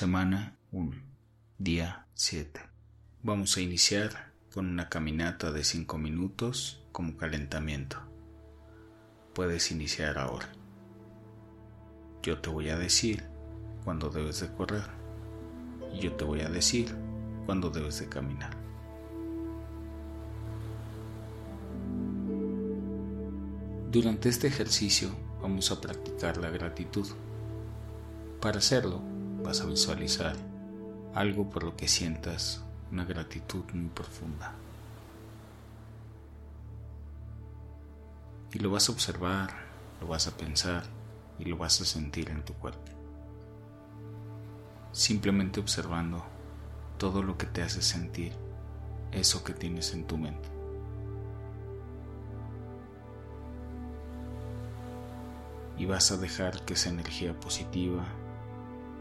Semana 1, día 7. Vamos a iniciar con una caminata de 5 minutos como calentamiento. Puedes iniciar ahora. Yo te voy a decir cuándo debes de correr y yo te voy a decir cuándo debes de caminar. Durante este ejercicio vamos a practicar la gratitud. Para hacerlo, vas a visualizar algo por lo que sientas una gratitud muy profunda. Y lo vas a observar, lo vas a pensar y lo vas a sentir en tu cuerpo. Simplemente observando todo lo que te hace sentir eso que tienes en tu mente. Y vas a dejar que esa energía positiva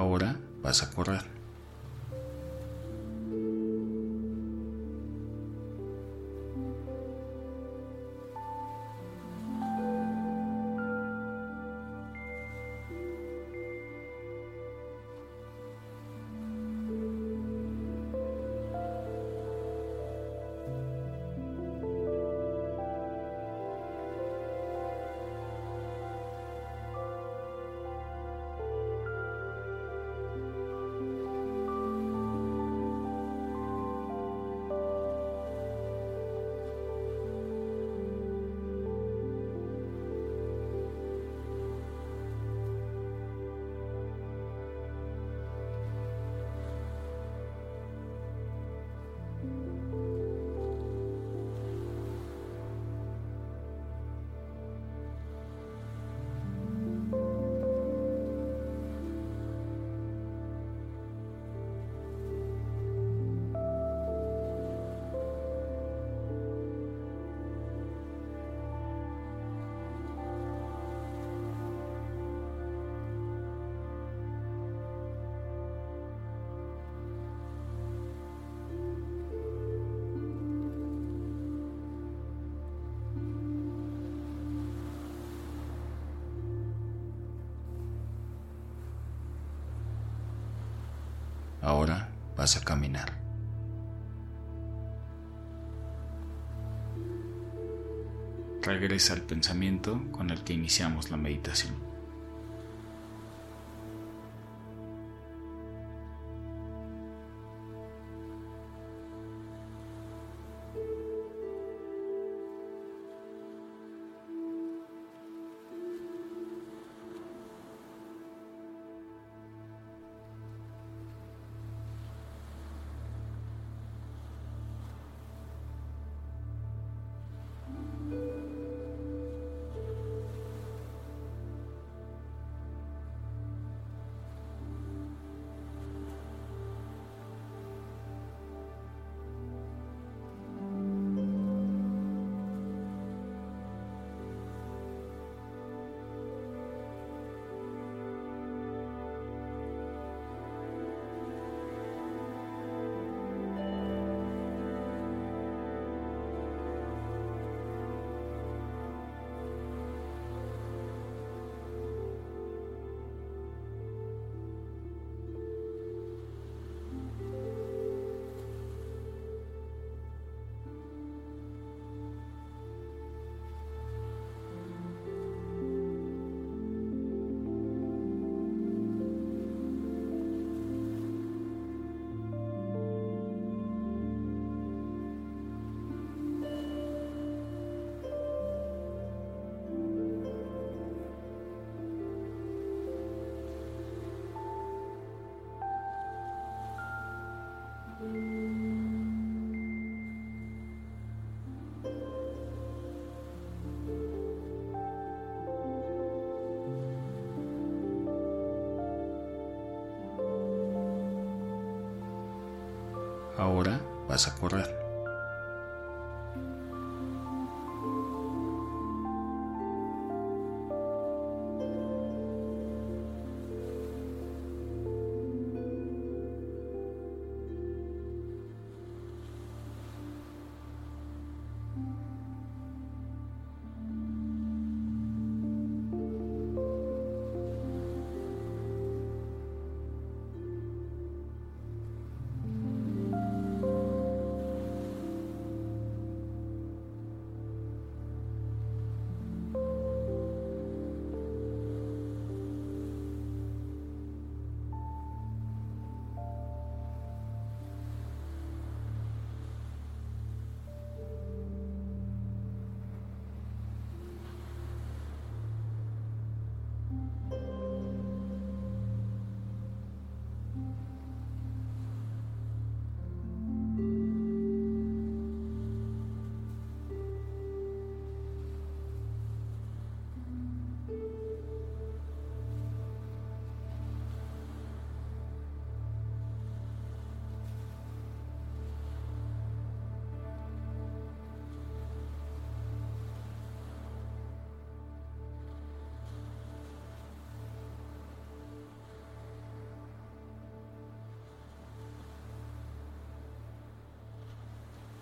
Ahora vas a correr. Vas a caminar. Regresa al pensamiento con el que iniciamos la meditación. A correr.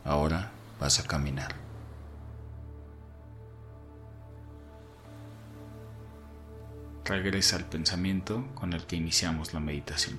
Ahora vas a caminar. Regresa al pensamiento con el que iniciamos la meditación.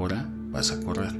ahora vas a correr.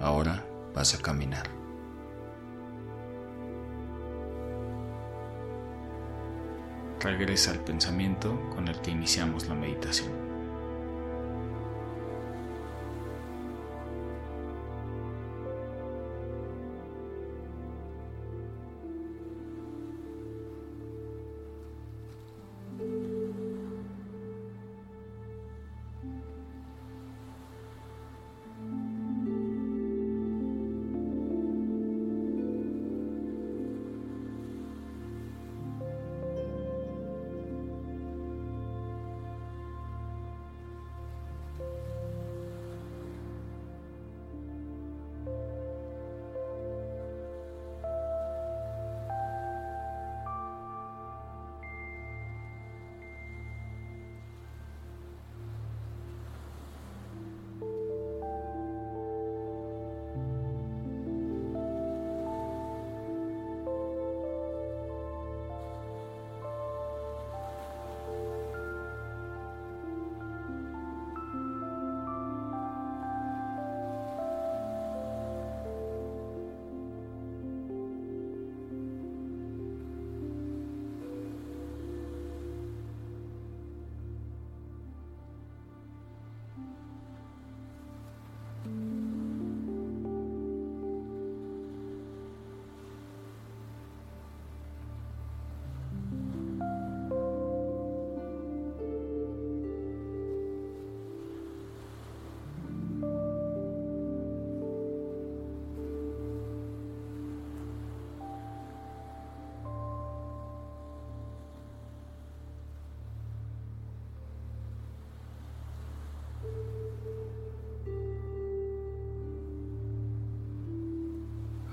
Ahora vas a caminar. Regresa al pensamiento con el que iniciamos la meditación.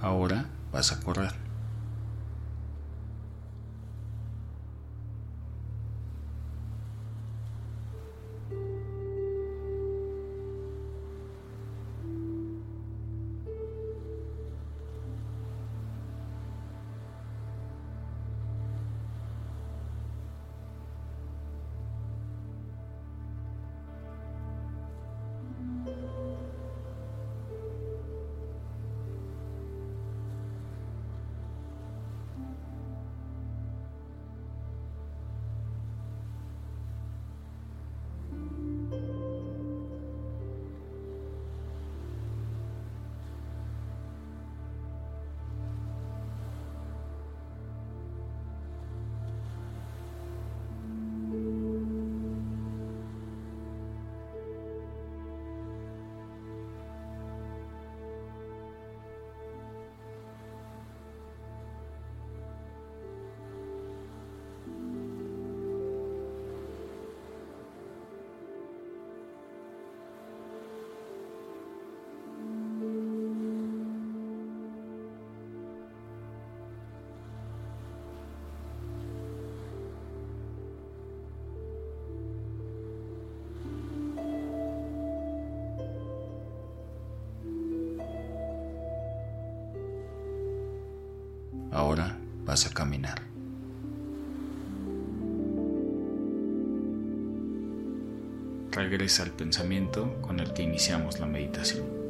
Ahora vas a correr. Vas a caminar. Regresa al pensamiento con el que iniciamos la meditación.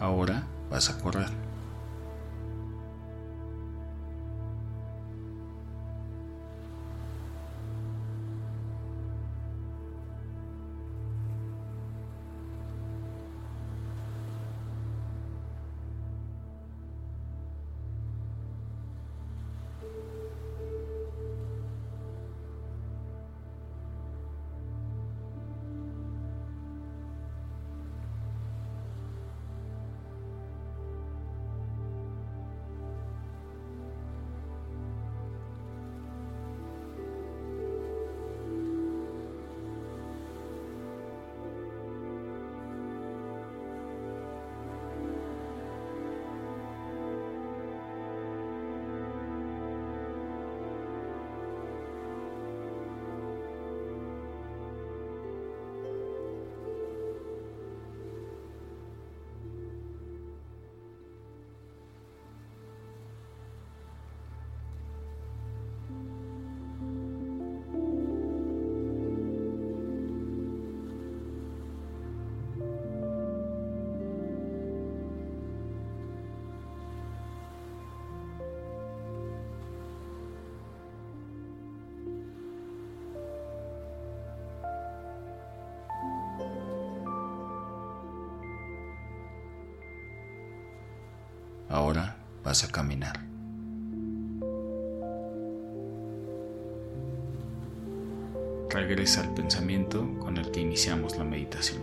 Ahora vas a correr. Vas a caminar. Regresa al pensamiento con el que iniciamos la meditación.